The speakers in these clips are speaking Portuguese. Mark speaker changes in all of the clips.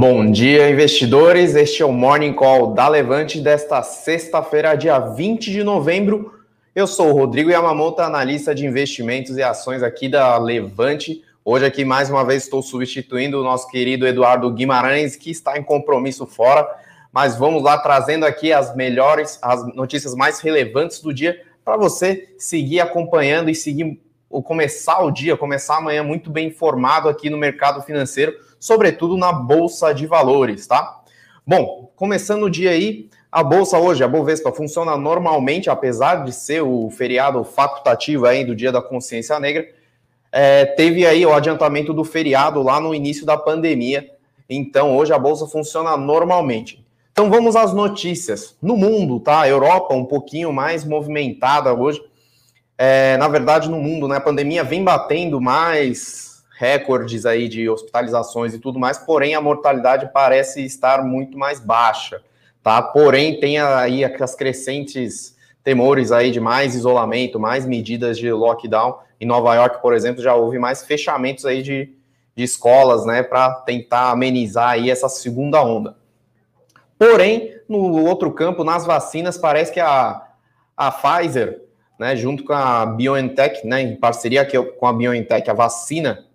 Speaker 1: Bom dia, investidores. Este é o Morning Call da Levante desta sexta-feira, dia 20 de novembro. Eu sou o Rodrigo Yamamoto, analista de investimentos e ações aqui da Levante. Hoje aqui mais uma vez estou substituindo o nosso querido Eduardo Guimarães, que está em compromisso fora. Mas vamos lá trazendo aqui as melhores, as notícias mais relevantes do dia para você seguir acompanhando e seguir ou começar o dia, começar amanhã muito bem informado aqui no mercado financeiro, sobretudo na bolsa de valores, tá? Bom, começando o dia aí, a bolsa hoje, a Bovespa funciona normalmente, apesar de ser o feriado facultativo aí do Dia da Consciência Negra. É, teve aí o adiantamento do feriado lá no início da pandemia. Então, hoje a bolsa funciona normalmente. Então, vamos às notícias. No mundo, tá? A Europa um pouquinho mais movimentada hoje é, na verdade, no mundo, né, a pandemia vem batendo mais recordes aí de hospitalizações e tudo mais, porém a mortalidade parece estar muito mais baixa, tá? Porém, tem aí as crescentes temores aí de mais isolamento, mais medidas de lockdown. Em Nova York, por exemplo, já houve mais fechamentos aí de, de escolas, né, para tentar amenizar aí essa segunda onda. Porém, no outro campo, nas vacinas, parece que a, a Pfizer né, junto com a BioNTech, né, em parceria com a BioNTech, a vacina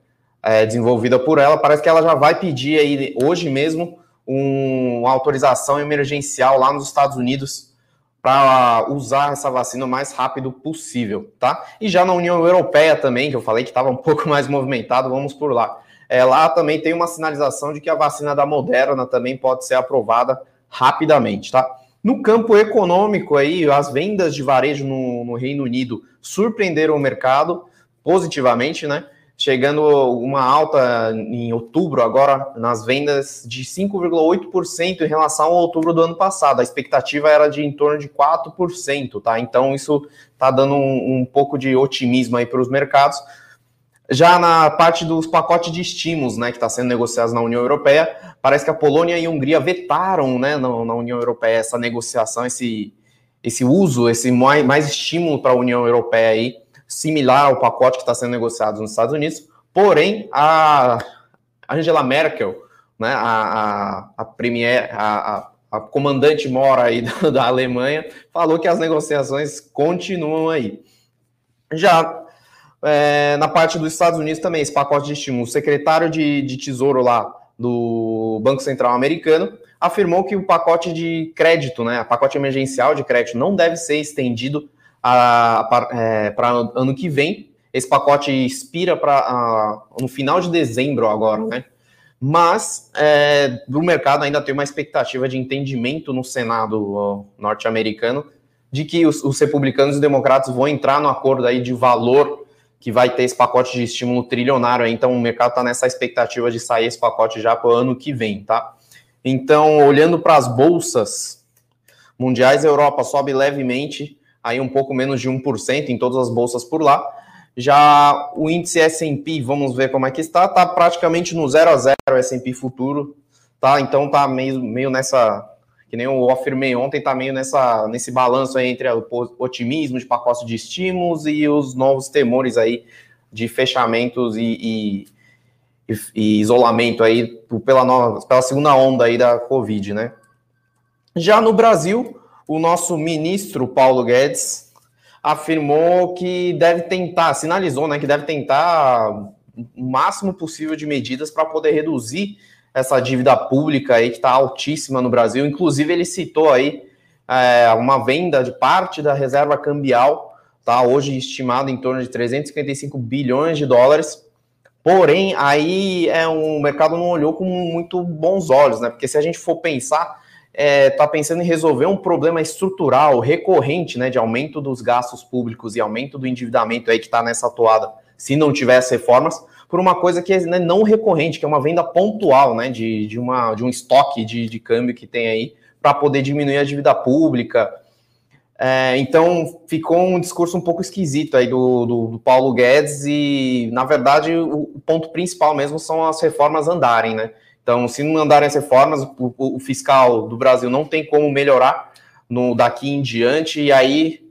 Speaker 1: é, desenvolvida por ela, parece que ela já vai pedir aí hoje mesmo um, uma autorização emergencial lá nos Estados Unidos para usar essa vacina o mais rápido possível, tá? E já na União Europeia também, que eu falei que estava um pouco mais movimentado, vamos por lá. É, lá também tem uma sinalização de que a vacina da Moderna também pode ser aprovada rapidamente, tá? No campo econômico aí, as vendas de varejo no, no Reino Unido surpreenderam o mercado positivamente, né? Chegando uma alta em outubro agora nas vendas de 5,8% em relação ao outubro do ano passado. A expectativa era de em torno de 4%, tá? Então isso está dando um, um pouco de otimismo aí para os mercados. Já na parte dos pacotes de estímulos, né, que está sendo negociados na União Europeia, parece que a Polônia e a Hungria vetaram, né, na, na União Europeia essa negociação, esse, esse uso, esse mais, mais estímulo para a União Europeia aí, similar ao pacote que está sendo negociado nos Estados Unidos. Porém, a Angela Merkel, né, a, a, a premier, a, a, comandante mora aí da, da Alemanha, falou que as negociações continuam aí. Já é, na parte dos Estados Unidos também, esse pacote de estímulo. O secretário de, de Tesouro lá do Banco Central americano afirmou que o pacote de crédito, né, o pacote emergencial de crédito, não deve ser estendido para é, ano que vem. Esse pacote expira para no final de dezembro agora, né? Mas é, o mercado ainda tem uma expectativa de entendimento no Senado norte-americano de que os, os republicanos e democratas vão entrar no acordo aí de valor que vai ter esse pacote de estímulo trilionário, então o mercado está nessa expectativa de sair esse pacote já para o ano que vem, tá? Então, olhando para as bolsas mundiais, a Europa sobe levemente, aí um pouco menos de 1% em todas as bolsas por lá. Já o índice S&P, vamos ver como é que está, está praticamente no 0 a 0 o S&P futuro, tá? Então tá meio, meio nessa que nem eu afirmei ontem, está meio nessa, nesse balanço entre o otimismo de pacote de estímulos e os novos temores aí de fechamentos e, e, e isolamento aí pela, nova, pela segunda onda aí da Covid, né? Já no Brasil, o nosso ministro Paulo Guedes afirmou que deve tentar, sinalizou, né, que deve tentar o máximo possível de medidas para poder reduzir essa dívida pública aí que está altíssima no Brasil. Inclusive, ele citou aí é, uma venda de parte da reserva cambial, tá? Hoje estimado em torno de 355 bilhões de dólares. Porém, aí é um o mercado não olhou com muito bons olhos, né? Porque se a gente for pensar, é, tá pensando em resolver um problema estrutural, recorrente, né? De aumento dos gastos públicos e aumento do endividamento aí que está nessa toada, se não tivesse reformas por uma coisa que é né, não recorrente, que é uma venda pontual, né, de, de, uma, de um estoque de, de câmbio que tem aí, para poder diminuir a dívida pública. É, então, ficou um discurso um pouco esquisito aí do, do, do Paulo Guedes e, na verdade, o, o, ponto principal mesmo são as reformas andarem, né? Então, se não andarem as reformas, o, o fiscal do Brasil não tem como melhorar no daqui em diante, e aí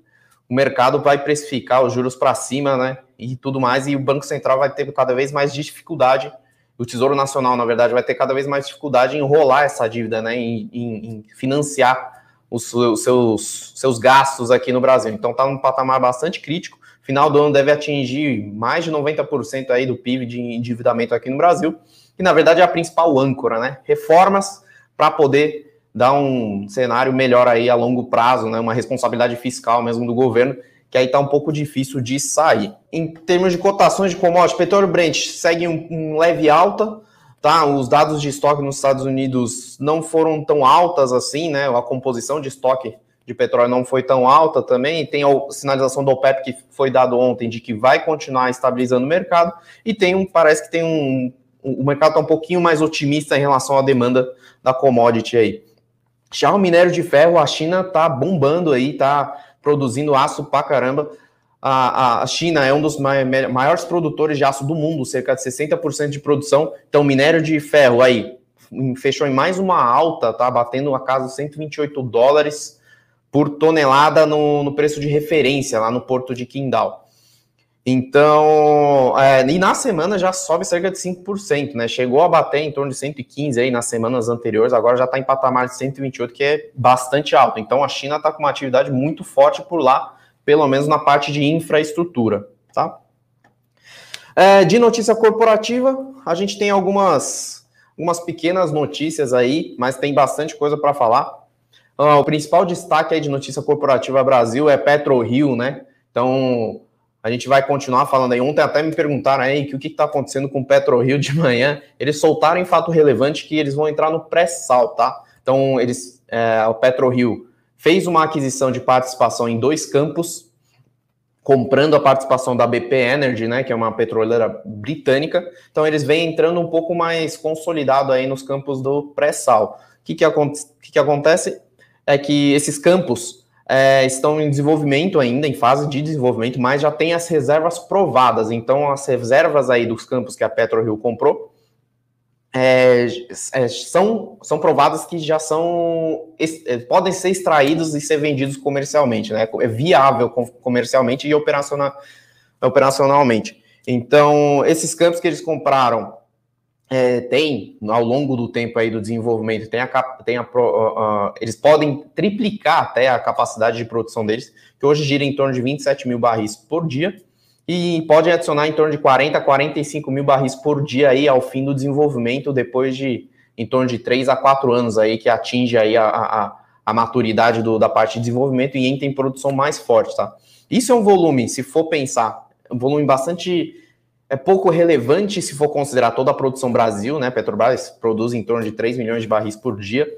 Speaker 1: o mercado vai precificar os juros para cima, né? e tudo mais, e o Banco Central vai ter cada vez mais dificuldade o Tesouro Nacional, na verdade, vai ter cada vez mais dificuldade em enrolar essa dívida, né, em, em, em financiar os, os seus, seus gastos aqui no Brasil. Então está num patamar bastante crítico. Final do ano deve atingir mais de 90% aí do PIB de endividamento aqui no Brasil, que na verdade é a principal âncora, né? Reformas para poder dar um cenário melhor aí a longo prazo, né? Uma responsabilidade fiscal mesmo do governo, que aí está um pouco difícil de sair. Em termos de cotações de commodities, petróleo Brent segue um, um leve alta, tá? Os dados de estoque nos Estados Unidos não foram tão altas assim, né? A composição de estoque de petróleo não foi tão alta também. Tem a sinalização do OPEP que foi dado ontem de que vai continuar estabilizando o mercado e tem um parece que tem um o mercado está um pouquinho mais otimista em relação à demanda da commodity aí. Já o minério de ferro, a China está bombando aí, está produzindo aço pra caramba a, a China é um dos maiores produtores de aço do mundo, cerca de 60% de produção. Então, minério de ferro aí fechou em mais uma alta, tá batendo a casa 128 dólares por tonelada no, no preço de referência lá no porto de Qingdao. Então, é, e na semana já sobe cerca de 5%, né? Chegou a bater em torno de 115 aí nas semanas anteriores, agora já está em patamar de 128, que é bastante alto. Então a China está com uma atividade muito forte por lá pelo menos na parte de infraestrutura, tá? É, de notícia corporativa, a gente tem algumas, algumas pequenas notícias aí, mas tem bastante coisa para falar. Ah, o principal destaque aí de notícia corporativa Brasil é PetroRio, né? Então, a gente vai continuar falando aí. Ontem até me perguntaram aí que o que está acontecendo com o PetroRio de manhã. Eles soltaram em fato relevante que eles vão entrar no pré-sal, tá? Então, eles, é, o PetroRio fez uma aquisição de participação em dois campos, comprando a participação da BP Energy, né, que é uma petroleira britânica. Então eles vêm entrando um pouco mais consolidado aí nos campos do pré-sal. O que, que, que, que acontece é que esses campos é, estão em desenvolvimento ainda, em fase de desenvolvimento, mas já tem as reservas provadas. Então as reservas aí dos campos que a PetroRio comprou é, é, são, são provadas que já são é, podem ser extraídos e ser vendidos comercialmente, né? É viável comercialmente e operacional, operacionalmente. Então, esses campos que eles compraram é, tem ao longo do tempo aí do desenvolvimento, tem a, tem a, eles podem triplicar até a capacidade de produção deles, que hoje gira em torno de 27 mil barris por dia e pode adicionar em torno de 40 a 45 mil barris por dia aí ao fim do desenvolvimento, depois de em torno de 3 a 4 anos aí que atinge aí a, a, a maturidade do, da parte de desenvolvimento e entra em produção mais forte, tá? Isso é um volume, se for pensar, um volume bastante é pouco relevante se for considerar toda a produção Brasil, né? Petrobras produz em torno de 3 milhões de barris por dia,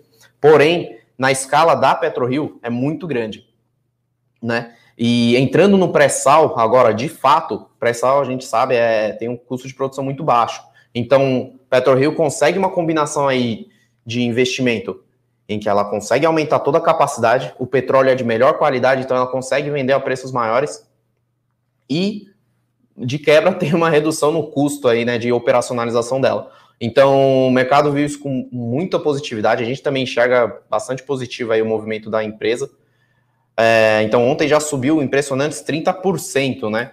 Speaker 1: porém, na escala da PetroRio é muito grande, né? E entrando no pré-sal, agora, de fato, pré-sal a gente sabe é, tem um custo de produção muito baixo. Então, PetroRio consegue uma combinação aí de investimento em que ela consegue aumentar toda a capacidade, o petróleo é de melhor qualidade, então ela consegue vender a preços maiores e de quebra tem uma redução no custo aí, né, de operacionalização dela. Então, o mercado viu isso com muita positividade, a gente também enxerga bastante positivo aí o movimento da empresa. É, então, ontem já subiu impressionantes 30%, né?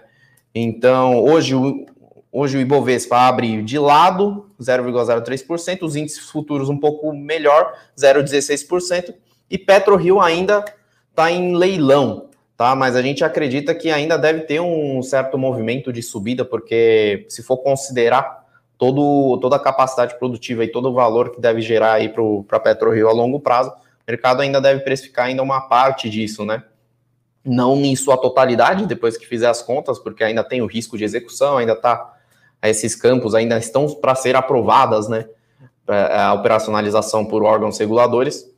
Speaker 1: Então, hoje o, hoje o Ibovespa abre de lado 0,03%, os índices futuros um pouco melhor, 0,16%, e PetroRio ainda está em leilão, tá? Mas a gente acredita que ainda deve ter um certo movimento de subida, porque se for considerar todo, toda a capacidade produtiva e todo o valor que deve gerar aí para a PetroRio a longo prazo, o mercado ainda deve precificar ainda uma parte disso, né? Não em sua totalidade, depois que fizer as contas, porque ainda tem o risco de execução, ainda tá esses campos ainda estão para ser aprovadas, né? A operacionalização por órgãos reguladores.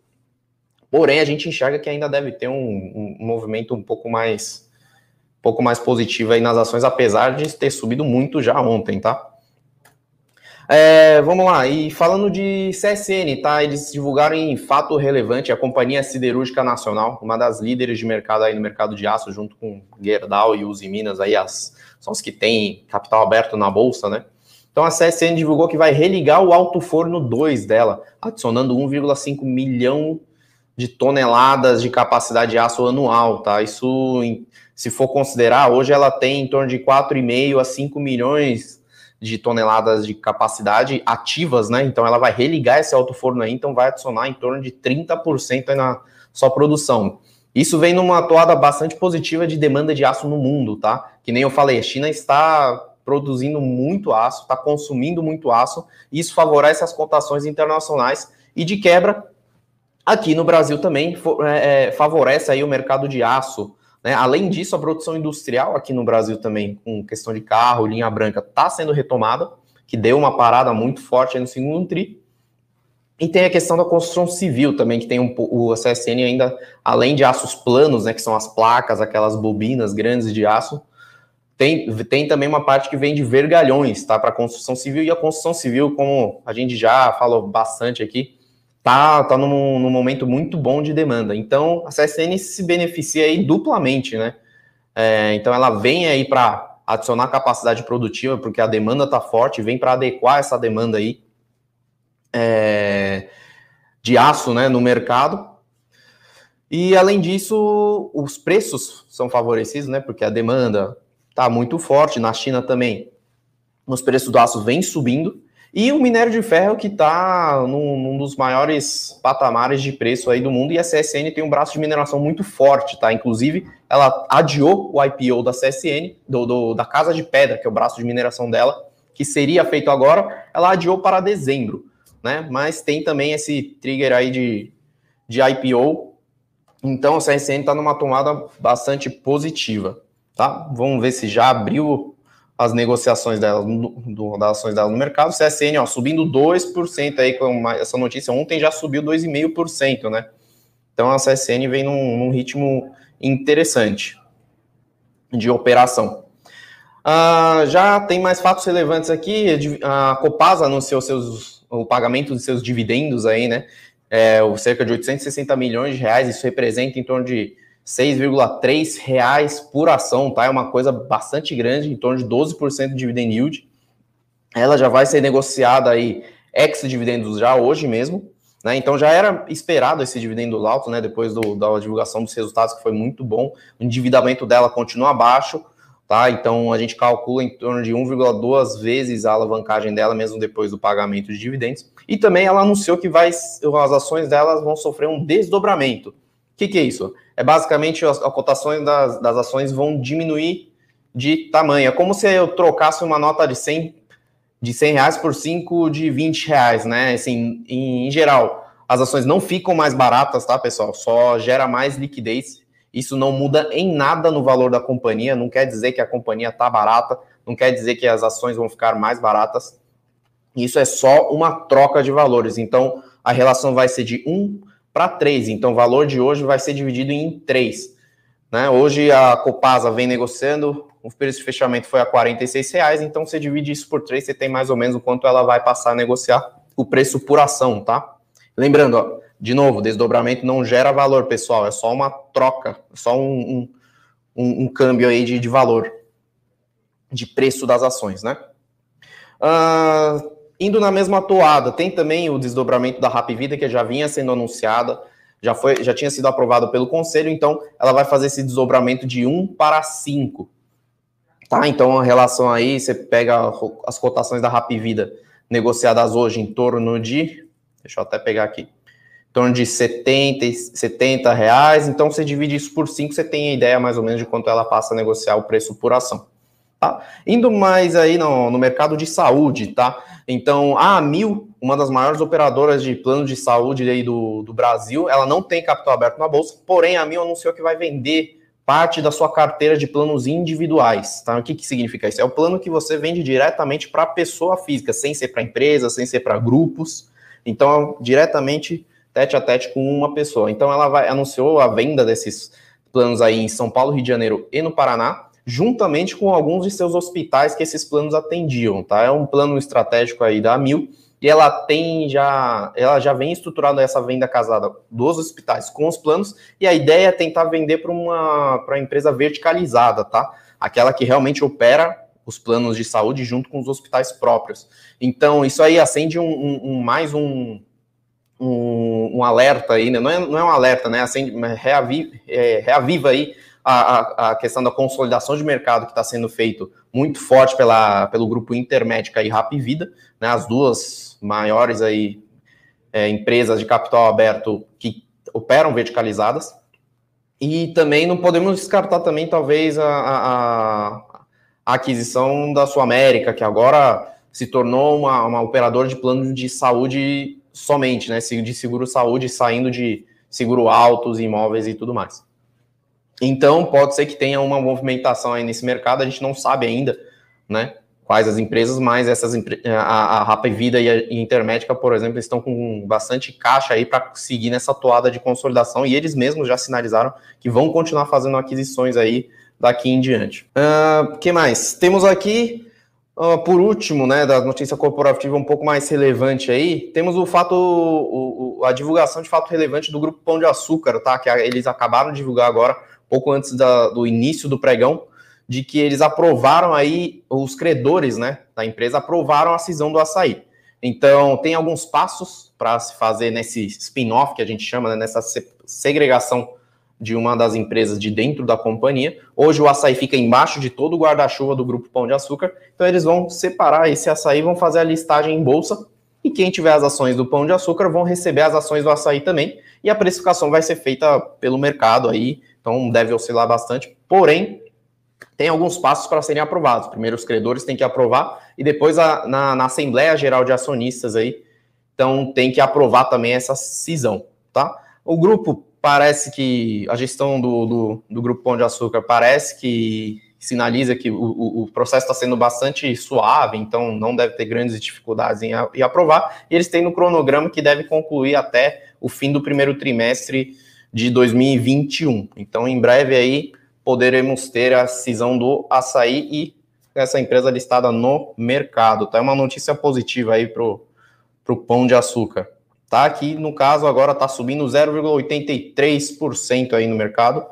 Speaker 1: Porém, a gente enxerga que ainda deve ter um, um movimento um pouco mais, um pouco mais positivo aí nas ações, apesar de ter subido muito já ontem, tá? É, vamos lá, e falando de CSN, tá? Eles divulgaram em fato relevante a Companhia Siderúrgica Nacional, uma das líderes de mercado aí no mercado de aço, junto com Gerdau e Uzi Minas, aí as, são os que têm capital aberto na bolsa, né? Então a CSN divulgou que vai religar o Alto Forno 2 dela, adicionando 1,5 milhão de toneladas de capacidade de aço anual, tá? Isso, se for considerar, hoje ela tem em torno de 4,5 a 5 milhões de toneladas de capacidade ativas, né? Então ela vai religar esse alto forno aí, então vai adicionar em torno de 30% na sua produção. Isso vem numa toada bastante positiva de demanda de aço no mundo, tá? Que nem eu falei, a China está produzindo muito aço, está consumindo muito aço, e isso favorece as cotações internacionais e de quebra aqui no Brasil também é, é, favorece aí o mercado de aço. Né? Além disso, a produção industrial aqui no Brasil também, com questão de carro, linha branca, está sendo retomada, que deu uma parada muito forte no segundo tri. E tem a questão da construção civil também, que tem um, o CSN ainda, além de aços planos, né, que são as placas, aquelas bobinas grandes de aço, tem, tem também uma parte que vem de vergalhões, tá, para construção civil, e a construção civil, como a gente já falou bastante aqui, tá, tá num, num momento muito bom de demanda. Então, a CSN se beneficia aí duplamente, né, é, então ela vem aí para adicionar capacidade produtiva, porque a demanda está forte, vem para adequar essa demanda aí é, de aço né, no mercado. E além disso, os preços são favorecidos, né? Porque a demanda está muito forte. Na China também, os preços do aço vêm subindo. E o minério de ferro que está num, num, dos maiores patamares de preço aí do mundo. E a CSN tem um braço de mineração muito forte, tá? Inclusive, ela adiou o IPO da CSN, do, do, da Casa de Pedra, que é o braço de mineração dela, que seria feito agora, ela adiou para dezembro né? Mas tem também esse trigger aí de, de IPO. Então, a CSN está numa tomada bastante positiva, tá? Vamos ver se já abriu as negociações dela, do, das ações dela no mercado. CSN, ó, subindo 2% aí com uma, essa notícia. Ontem já subiu 2,5%, né? Então, a CSN vem num, num ritmo interessante de operação. Uh, já tem mais fatos relevantes aqui. A Copasa anunciou seus o pagamento de seus dividendos aí, né? É, cerca de 860 milhões de reais, isso representa em torno de 6,3 reais por ação, tá? É uma coisa bastante grande, em torno de 12% de dividend yield. Ela já vai ser negociada aí ex-dividendos já hoje mesmo, né? Então já era esperado esse dividendo alto, né? Depois do, da divulgação dos resultados, que foi muito bom. O endividamento dela continua baixo, tá? Então a gente calcula em torno de 1,2 vezes a alavancagem dela, mesmo depois do pagamento de dividendos. E também ela anunciou que vai, as ações delas vão sofrer um desdobramento. O que, que é isso? É basicamente as, as cotações das, das ações vão diminuir de tamanho. É como se eu trocasse uma nota de 100, de 100 reais por 5 de 20 reais, né? Assim, em, em geral, as ações não ficam mais baratas, tá, pessoal? Só gera mais liquidez isso não muda em nada no valor da companhia, não quer dizer que a companhia está barata, não quer dizer que as ações vão ficar mais baratas. Isso é só uma troca de valores. Então, a relação vai ser de 1 para 3. Então, o valor de hoje vai ser dividido em 3. Né? Hoje a Copasa vem negociando, o preço de fechamento foi a R$ reais, então você divide isso por 3, você tem mais ou menos o quanto ela vai passar a negociar o preço por ação, tá? Lembrando, ó, de novo, desdobramento não gera valor, pessoal, é só uma troca, só um, um, um câmbio aí de, de, valor, de preço das ações, né? Uh, indo na mesma toada, tem também o desdobramento da Rap Vida, que já vinha sendo anunciada, já, foi, já tinha sido aprovado pelo Conselho, então ela vai fazer esse desdobramento de 1 para 5. Tá? Então, a relação aí, você pega as cotações da Rap Vida negociadas hoje em torno de. Deixa eu até pegar aqui torno de 70, 70 reais. Então, você divide isso por 5, você tem a ideia mais ou menos de quanto ela passa a negociar o preço por ação. Tá? Indo mais aí no, no mercado de saúde, tá? Então, a Amil, uma das maiores operadoras de plano de saúde aí do, do Brasil, ela não tem capital aberto na bolsa, porém a Amil anunciou que vai vender parte da sua carteira de planos individuais, tá? O que, que significa isso? É o plano que você vende diretamente para a pessoa física, sem ser para empresa, sem ser para grupos. Então, diretamente tete a tete com uma pessoa. Então ela vai, anunciou a venda desses planos aí em São Paulo, Rio de Janeiro e no Paraná, juntamente com alguns de seus hospitais que esses planos atendiam, tá? É um plano estratégico aí da Mil e ela tem já, ela já vem estruturando essa venda casada dos hospitais com os planos e a ideia é tentar vender para uma para empresa verticalizada, tá? Aquela que realmente opera os planos de saúde junto com os hospitais próprios. Então, isso aí acende um, um, um mais um, um, um alerta aí, né? não, é, não é um alerta, né? Assim, reaviva, é, reaviva aí a, a, questão da consolidação de mercado que está sendo feito muito forte pela, pelo grupo Intermédica e Rap Vida, né, as duas maiores aí, é, empresas de capital aberto que operam verticalizadas. E também não podemos descartar também, talvez, a, a, a aquisição da Sul América, que agora se tornou uma, uma operadora de plano de saúde somente, né? De seguro saúde, saindo de seguro altos, imóveis e tudo mais. Então, pode ser que tenha uma movimentação aí nesse mercado, a gente não sabe ainda, né? Quais as empresas, mas essas a, a Rapa Vida e a Intermédica, por exemplo, estão com bastante caixa aí para seguir nessa toada de consolidação e eles mesmos já sinalizaram que vão continuar fazendo aquisições aí daqui em diante. O uh, que mais? Temos aqui, uh, por último, né, da notícia corporativa um pouco mais relevante aí, temos o fato, o, o, a divulgação de fato relevante do Grupo Pão de Açúcar, tá? Que eles acabaram de divulgar agora pouco antes da, do início do pregão, de que eles aprovaram aí, os credores né, da empresa aprovaram a cisão do açaí. Então, tem alguns passos para se fazer nesse spin-off que a gente chama, né, nessa segregação de uma das empresas de dentro da companhia. Hoje o açaí fica embaixo de todo o guarda-chuva do grupo Pão de Açúcar, então eles vão separar esse açaí, vão fazer a listagem em bolsa, e quem tiver as ações do Pão de Açúcar vão receber as ações do açaí também, e a precificação vai ser feita pelo mercado aí, então deve oscilar bastante. Porém, tem alguns passos para serem aprovados. Primeiro, os credores têm que aprovar, e depois a, na, na, Assembleia Geral de Acionistas aí, então tem que aprovar também essa cisão, tá? O grupo parece que a gestão do, do, do Grupo Pão de Açúcar parece que sinaliza que o, o processo está sendo bastante suave, então não deve ter grandes dificuldades em, em aprovar, e eles têm no cronograma que deve concluir até o fim do primeiro trimestre de 2021. Então, em breve aí poderemos ter a cisão do açaí e essa empresa listada no mercado. Tá? É uma notícia positiva aí pro, pro pão de açúcar. Tá aqui, no caso, agora está subindo 0,83% aí no mercado.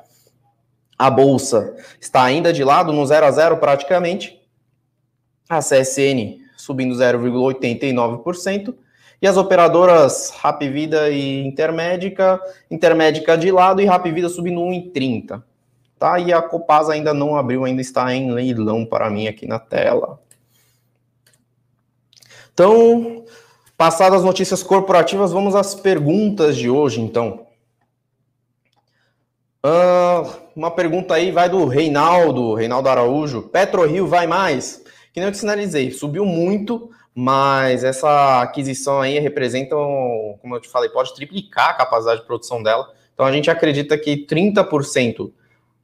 Speaker 1: A bolsa está ainda de lado, no 0 a 0 praticamente. A CSN subindo 0,89%. E as operadoras Rapvida e Intermédica, Intermédica de lado e Rapvida subindo 1,30. Tá? E a Copasa ainda não abriu, ainda está em leilão para mim aqui na tela. Então, passadas as notícias corporativas, vamos às perguntas de hoje, então. Uh, uma pergunta aí vai do Reinaldo, Reinaldo Araújo. PetroRio vai mais? Que nem eu te sinalizei, subiu muito, mas essa aquisição aí representa, como eu te falei, pode triplicar a capacidade de produção dela. Então a gente acredita que 30%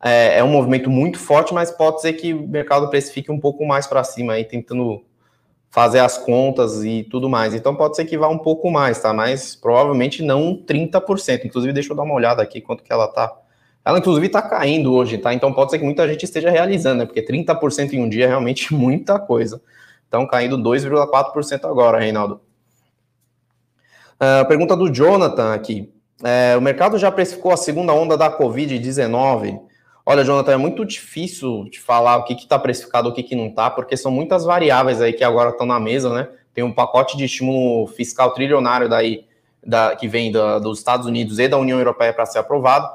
Speaker 1: é, é um movimento muito forte, mas pode ser que o mercado precifique um pouco mais para cima aí, tentando fazer as contas e tudo mais. Então pode ser que vá um pouco mais, tá? Mas provavelmente não 30%. Inclusive, deixa eu dar uma olhada aqui quanto que ela tá. Ela, inclusive, está caindo hoje, tá? Então pode ser que muita gente esteja realizando, né? Porque 30% em um dia é realmente muita coisa. Estão caindo 2,4% agora, Reinaldo. Uh, pergunta do Jonathan aqui. É, o mercado já precificou a segunda onda da Covid-19. Olha, Jonathan, é muito difícil de falar o que está precificado, o que, que não está, porque são muitas variáveis aí que agora estão na mesa, né? Tem um pacote de estímulo fiscal trilionário daí, da, que vem da, dos Estados Unidos e da União Europeia para ser aprovado.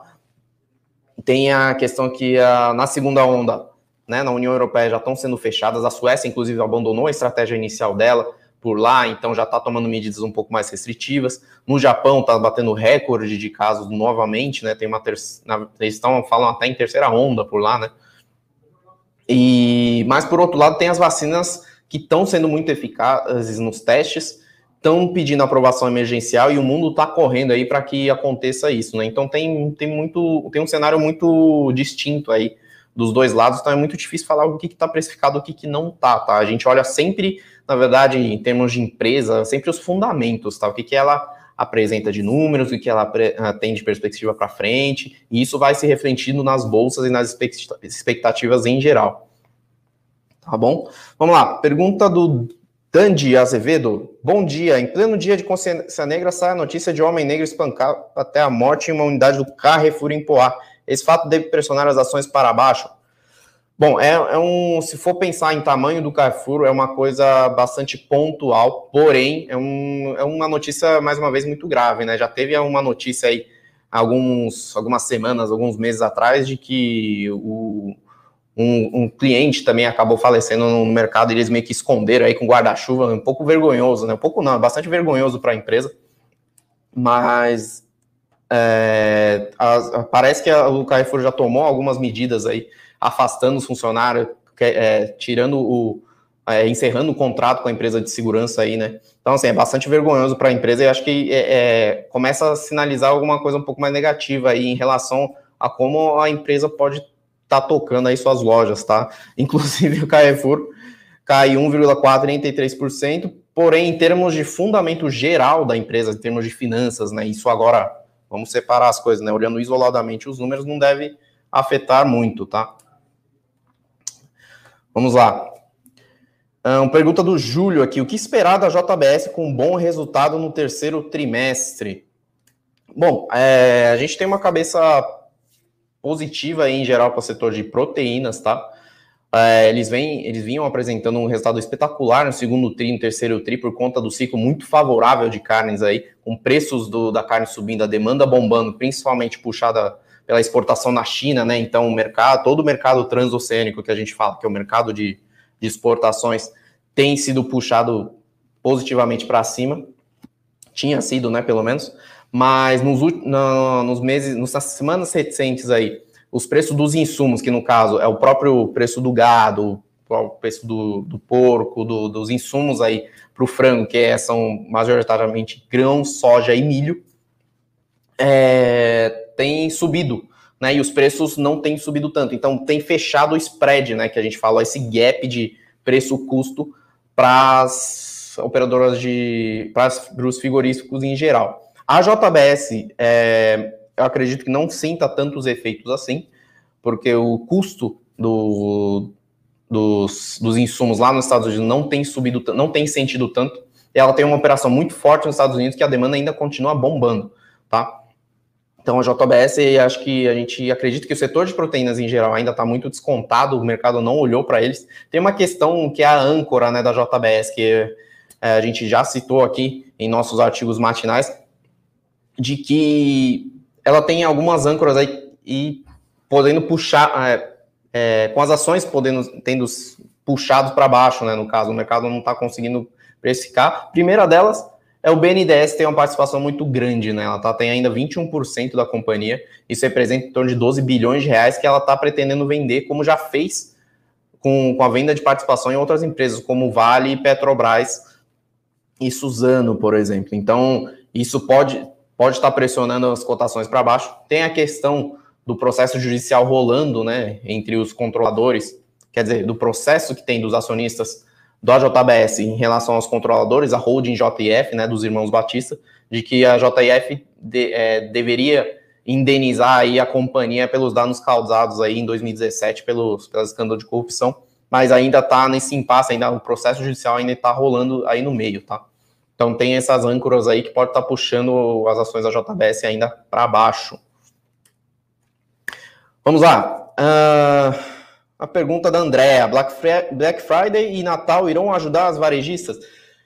Speaker 1: Tem a questão que a, na segunda onda né, na União Europeia já estão sendo fechadas. A Suécia, inclusive, abandonou a estratégia inicial dela por lá, então já está tomando medidas um pouco mais restritivas. No Japão está batendo recorde de casos novamente, né? Tem uma terceira, eles estão falam até em terceira onda por lá, né? E mas por outro lado tem as vacinas que estão sendo muito eficazes nos testes, estão pedindo aprovação emergencial e o mundo está correndo aí para que aconteça isso, né? Então tem, tem muito tem um cenário muito distinto aí dos dois lados, então é muito difícil falar o que está precificado, o que, que não está, tá? A gente olha sempre, na verdade, em termos de empresa, sempre os fundamentos, tá? O que, que ela apresenta de números, o que ela ah, tem de perspectiva para frente, e isso vai se refletindo nas bolsas e nas expectativas em geral. Tá bom? Vamos lá, pergunta do Dandy Azevedo. Bom dia. Em pleno dia de consciência negra, sai a notícia de homem negro espancado até a morte em uma unidade do Carrefour em Poá. Esse fato deve pressionar as ações para baixo? Bom, é, é, um. Se for pensar em tamanho do Carrefour, é uma coisa bastante pontual, porém, é, um, é uma notícia, mais uma vez, muito grave, né? Já teve uma notícia aí alguns, algumas semanas, alguns meses atrás, de que o, um, um, cliente também acabou falecendo no mercado, eles meio que esconderam aí com guarda-chuva, um pouco vergonhoso, né? Um pouco não, bastante vergonhoso para a empresa, mas é, a, parece que a, o Carrefour já tomou algumas medidas aí, afastando os funcionários, é, tirando o, é, encerrando o contrato com a empresa de segurança aí, né? Então, assim, é bastante vergonhoso para a empresa e acho que é, é, começa a sinalizar alguma coisa um pouco mais negativa aí em relação a como a empresa pode estar tá tocando aí suas lojas, tá? Inclusive o Carrefour cai 1,43%, porém, em termos de fundamento geral da empresa, em termos de finanças, né? Isso agora, vamos separar as coisas, né? Olhando isoladamente os números, não deve afetar muito, tá? Vamos lá. Um, pergunta do Júlio aqui: o que esperar da JBS com um bom resultado no terceiro trimestre? Bom, é, a gente tem uma cabeça positiva aí, em geral para o setor de proteínas, tá? É, eles, vêm, eles vinham apresentando um resultado espetacular no segundo tri, no terceiro tri, por conta do ciclo muito favorável de carnes aí, com preços do, da carne subindo, a demanda bombando, principalmente puxada pela exportação na China, né? Então, o mercado, todo o mercado transoceânico que a gente fala, que é o mercado de de exportações tem sido puxado positivamente para cima, tinha sido, né, pelo menos, mas nos, no, nos meses, nas semanas recentes aí, os preços dos insumos, que no caso é o próprio preço do gado, o preço do, do porco, do, dos insumos aí para o frango, que é, são majoritariamente grãos, soja e milho, é, tem subido, né? E os preços não têm subido tanto. Então tem fechado o spread, né? Que a gente fala, esse gap de preço-custo para as operadoras de. para os frigoríficos em geral. A JBS, é, eu acredito que não sinta tantos efeitos assim, porque o custo do, dos, dos insumos lá nos Estados Unidos não tem subido, não tem sentido tanto. Ela tem uma operação muito forte nos Estados Unidos que a demanda ainda continua bombando, tá? Então, a JBS, acho que a gente acredita que o setor de proteínas em geral ainda está muito descontado, o mercado não olhou para eles. Tem uma questão que é a âncora né, da JBS, que é, a gente já citou aqui em nossos artigos matinais, de que ela tem algumas âncoras aí e podendo puxar, é, é, com as ações podendo tendo puxados para baixo, né? No caso, o mercado não está conseguindo precificar. Primeira delas é o BNDES tem uma participação muito grande, né? Ela tá, tem ainda 21% da companhia, isso representa em torno de 12 bilhões de reais que ela está pretendendo vender, como já fez com, com a venda de participação em outras empresas, como Vale, Petrobras e Suzano, por exemplo. Então, isso pode, pode estar pressionando as cotações para baixo. Tem a questão do processo judicial rolando, né, entre os controladores, quer dizer, do processo que tem dos acionistas do AJBS em relação aos controladores, a holding JF, né, dos irmãos Batista, de que a JF de, é, deveria indenizar aí a companhia pelos danos causados aí em 2017 pelos, pelos de corrupção, mas ainda está nesse impasse, ainda o processo judicial ainda está rolando aí no meio, tá? Então tem essas âncoras aí que pode estar tá puxando as ações da JBS ainda para baixo. Vamos lá. Uh... A pergunta da Andréa: Black Friday e Natal irão ajudar as varejistas?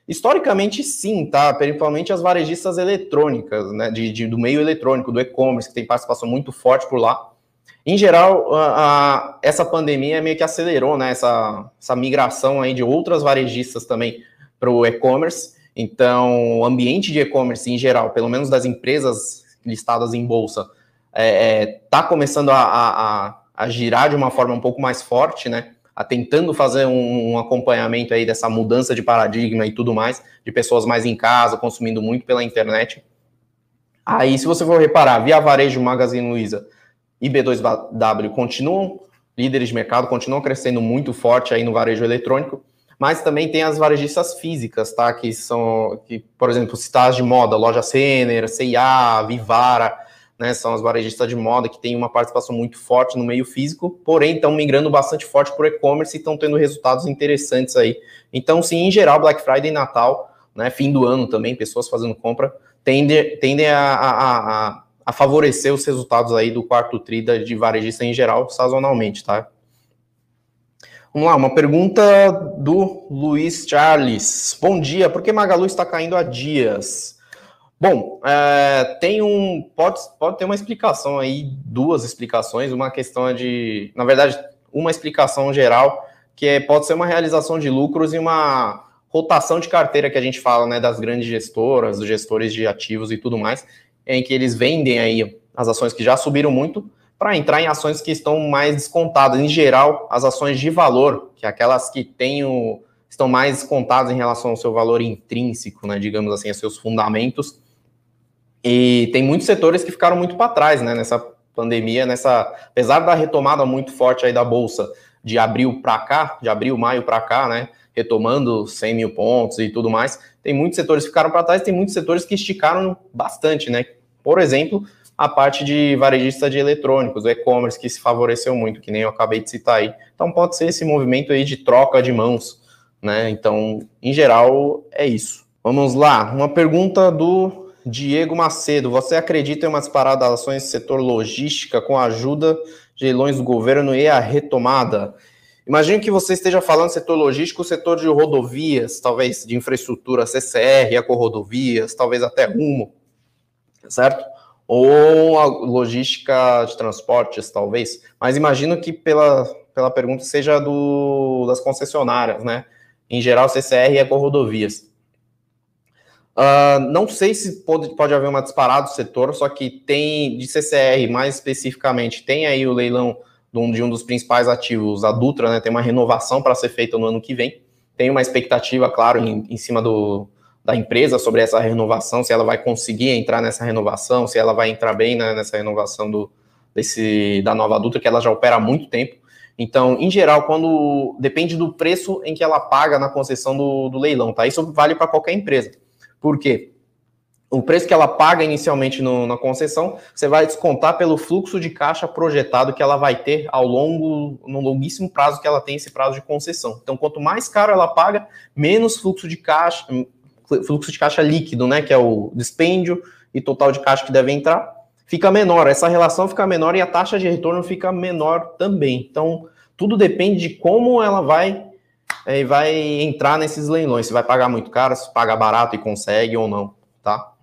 Speaker 1: Historicamente, sim, tá? Principalmente as varejistas eletrônicas, né? De, de do meio eletrônico, do e-commerce, que tem participação muito forte por lá. Em geral, a, a, essa pandemia meio que acelerou né, essa, essa migração aí de outras varejistas também para o e-commerce. Então, o ambiente de e-commerce em geral, pelo menos das empresas listadas em bolsa, está é, é, tá começando a, a, a girar de uma forma um pouco mais forte, né? A tentando fazer um, um, acompanhamento aí dessa mudança de paradigma e tudo mais, de pessoas mais em casa, consumindo muito pela internet. Aí, se você for reparar, Via Varejo, Magazine Luiza e B2W continuam líderes de mercado, continuam crescendo muito forte aí no varejo eletrônico, mas também tem as varejistas físicas, tá? Que são, que, por exemplo, citar de moda, loja Sener, C&A, Vivara, né, são as varejistas de moda que têm uma participação muito forte no meio físico, porém estão migrando bastante forte para o e-commerce e estão tendo resultados interessantes aí. Então, sim, em geral, Black Friday e Natal, né, fim do ano também, pessoas fazendo compra, tendem, tendem a, a, a, a favorecer os resultados aí do quarto tri de varejista em geral, sazonalmente, tá? Vamos lá, uma pergunta do Luiz Charles. Bom dia, por que Magalu está caindo há dias? Bom, é, tem um. Pode, pode ter uma explicação aí, duas explicações. Uma questão é de. Na verdade, uma explicação geral, que é, pode ser uma realização de lucros e uma rotação de carteira que a gente fala, né, das grandes gestoras, dos gestores de ativos e tudo mais, em que eles vendem aí as ações que já subiram muito para entrar em ações que estão mais descontadas. Em geral, as ações de valor, que é aquelas que têm o, estão mais descontadas em relação ao seu valor intrínseco, né, digamos assim, a seus fundamentos, e tem muitos setores que ficaram muito para trás, né, nessa pandemia, nessa, apesar da retomada muito forte aí da bolsa de abril para cá, de abril, maio para cá, né, retomando 100 mil pontos e tudo mais, tem muitos setores que ficaram para trás, tem muitos setores que esticaram bastante, né, por exemplo, a parte de varejista de eletrônicos, o e-commerce que se favoreceu muito, que nem eu acabei de citar aí. Então pode ser esse movimento aí de troca de mãos, né? Então, em geral, é isso. Vamos lá, uma pergunta do Diego Macedo, você acredita em uma disparada das ações do setor logística com a ajuda de leilões do governo e a retomada? Imagino que você esteja falando setor logístico, setor de rodovias, talvez de infraestrutura, CCR, ecorodovias, talvez até rumo, certo? Ou a logística de transportes, talvez. Mas imagino que pela, pela pergunta seja do, das concessionárias, né? Em geral, CCR e ecorodovias. Uh, não sei se pode, pode haver uma disparada do setor, só que tem de CCR mais especificamente, tem aí o leilão de um, de um dos principais ativos, a Dutra, né? Tem uma renovação para ser feita no ano que vem. Tem uma expectativa, claro, em, em cima do, da empresa sobre essa renovação, se ela vai conseguir entrar nessa renovação, se ela vai entrar bem né, nessa renovação do, desse, da nova Dutra, que ela já opera há muito tempo. Então, em geral, quando depende do preço em que ela paga na concessão do, do leilão, tá? Isso vale para qualquer empresa. Por quê? O preço que ela paga inicialmente no, na concessão, você vai descontar pelo fluxo de caixa projetado que ela vai ter ao longo, no longuíssimo prazo que ela tem esse prazo de concessão. Então, quanto mais caro ela paga, menos fluxo de caixa, fluxo de caixa líquido, né, que é o dispêndio e total de caixa que deve entrar, fica menor. Essa relação fica menor e a taxa de retorno fica menor também. Então, tudo depende de como ela vai e vai entrar nesses leilões. Se vai pagar muito caro, se paga barato e consegue ou não, tá?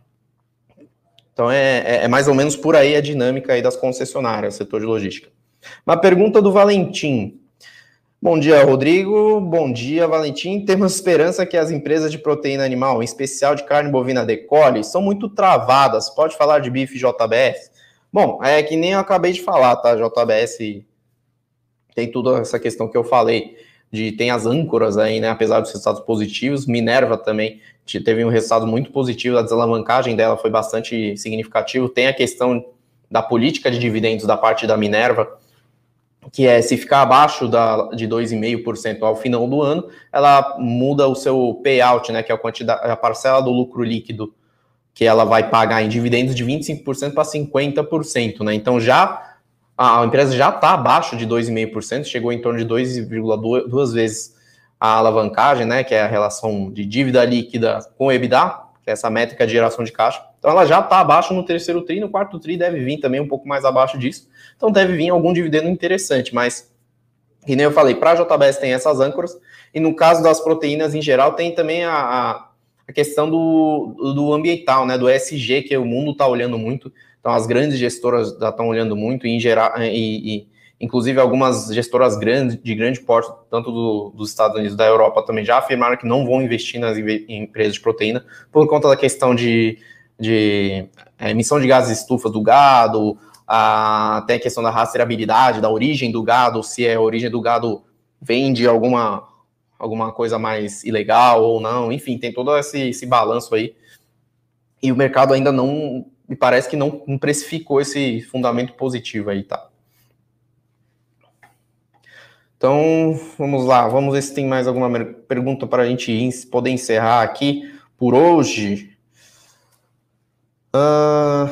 Speaker 1: Então é, é, é mais ou menos por aí a dinâmica aí das concessionárias, setor de logística. Uma pergunta do Valentim. Bom dia, Rodrigo. Bom dia, Valentim. Temos esperança que as empresas de proteína animal, em especial de carne bovina decole, são muito travadas. Pode falar de bife JBS? Bom, é que nem eu acabei de falar, tá? JBS tem toda essa questão que eu falei de tem as âncoras aí, né? Apesar dos resultados positivos, Minerva também teve um resultado muito positivo, a desalavancagem dela foi bastante significativo. Tem a questão da política de dividendos da parte da Minerva, que é se ficar abaixo da, de 2,5% ao final do ano, ela muda o seu payout, né? Que é a quantidade, a parcela do lucro líquido que ela vai pagar em dividendos de 25% para 50%, né? Então já a empresa já está abaixo de 2,5%, chegou em torno de 2,2 vezes a alavancagem, né, que é a relação de dívida líquida com EBITDA, que é essa métrica de geração de caixa. Então ela já está abaixo no terceiro tri, no quarto tri deve vir também um pouco mais abaixo disso. Então deve vir algum dividendo interessante, mas que nem eu falei, para a JBS tem essas âncoras, e no caso das proteínas em geral tem também a, a, questão do, do ambiental, né, do ESG, que o mundo está olhando muito. Então, as grandes gestoras estão olhando muito, e, em geral, e, e inclusive algumas gestoras grandes, de grande porte, tanto do, dos Estados Unidos da Europa, também já afirmaram que não vão investir nas empresas de proteína por conta da questão de, de é, emissão de gases estufas do gado, a, até a questão da rastreabilidade, da origem do gado, se é a origem do gado vem de alguma, alguma coisa mais ilegal ou não, enfim, tem todo esse, esse balanço aí. E o mercado ainda não me parece que não, não precificou esse fundamento positivo aí, tá? Então, vamos lá, vamos ver se tem mais alguma pergunta para a gente poder encerrar aqui por hoje. Uh,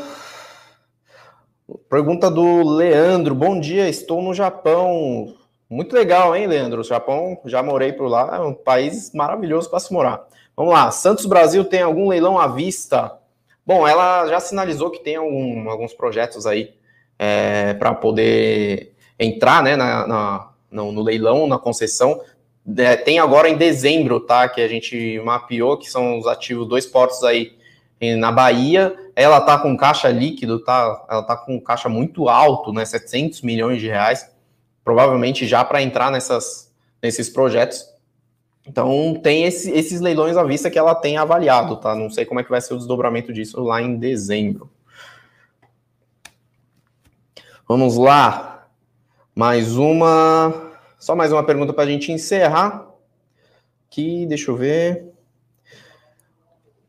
Speaker 1: pergunta do Leandro. Bom dia, estou no Japão. Muito legal, hein, Leandro? O Japão, já morei por lá, é um país maravilhoso para se morar. Vamos lá, Santos Brasil tem algum leilão à vista Bom, ela já sinalizou que tem algum, alguns projetos aí é, para poder entrar né, na, na no, no, leilão, na concessão. É, tem agora em dezembro, tá? Que a gente mapeou, que são os ativos, dois portos aí na Bahia, ela está com caixa líquido, tá, ela está com caixa muito alto, né, 700 milhões de reais, provavelmente já para entrar nessas, nesses projetos. Então, tem esse, esses leilões à vista que ela tem avaliado, tá? Não sei como é que vai ser o desdobramento disso lá em dezembro. Vamos lá. Mais uma. Só mais uma pergunta para a gente encerrar. Aqui, deixa eu ver.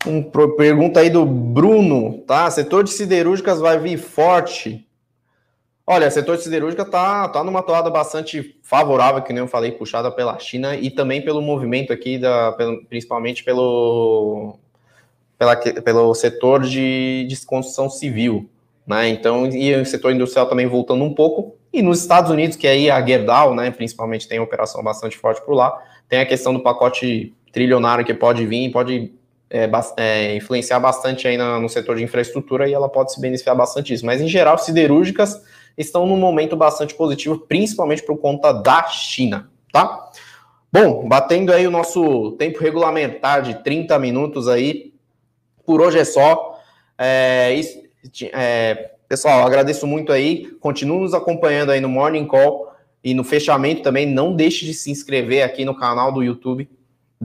Speaker 1: Um, pergunta aí do Bruno, tá? Setor de siderúrgicas vai vir forte. Olha, setor de siderúrgica tá, tá numa toada bastante favorável, que nem eu falei, puxada pela China e também pelo movimento aqui, da, principalmente pelo, pela, pelo setor de, de construção civil, né? Então, e o setor industrial também voltando um pouco. E nos Estados Unidos, que aí a Gerdau, né, principalmente tem operação bastante forte por lá, tem a questão do pacote trilionário que pode vir, pode é, é, influenciar bastante aí na, no setor de infraestrutura e ela pode se beneficiar bastante disso. Mas, em geral, siderúrgicas estão num momento bastante positivo, principalmente por conta da China, tá? Bom, batendo aí o nosso tempo regulamentar de 30 minutos aí, por hoje é só. É, é, pessoal, agradeço muito aí, continue nos acompanhando aí no Morning Call e no fechamento também, não deixe de se inscrever aqui no canal do YouTube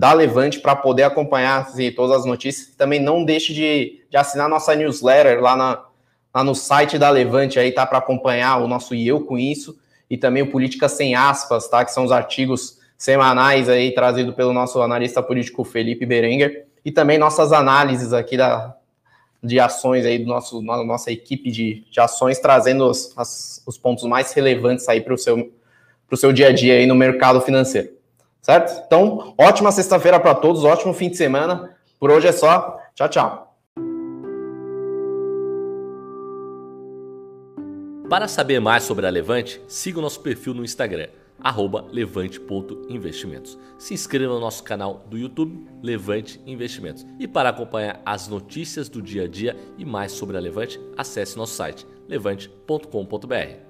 Speaker 1: da Levante para poder acompanhar assim, todas as notícias. Também não deixe de, de assinar nossa newsletter lá, na, lá no site da Levante aí, tá? Para acompanhar o nosso E Eu Com Isso e também o Política Sem Aspas, tá? Que são os artigos semanais aí trazido pelo nosso analista político Felipe Berenguer e também nossas análises aqui da, de ações aí do nosso nossa equipe de, de ações trazendo os, as, os pontos mais relevantes aí para o seu, seu dia a dia aí no mercado financeiro certo? Então, ótima sexta-feira para todos, ótimo fim de semana. Por hoje é só. Tchau, tchau.
Speaker 2: Para saber mais sobre a Levante, siga o nosso perfil no Instagram, levante.investimentos. Se inscreva no nosso canal do YouTube, Levante Investimentos. E para acompanhar as notícias do dia a dia e mais sobre a Levante, acesse nosso site levante.com.br.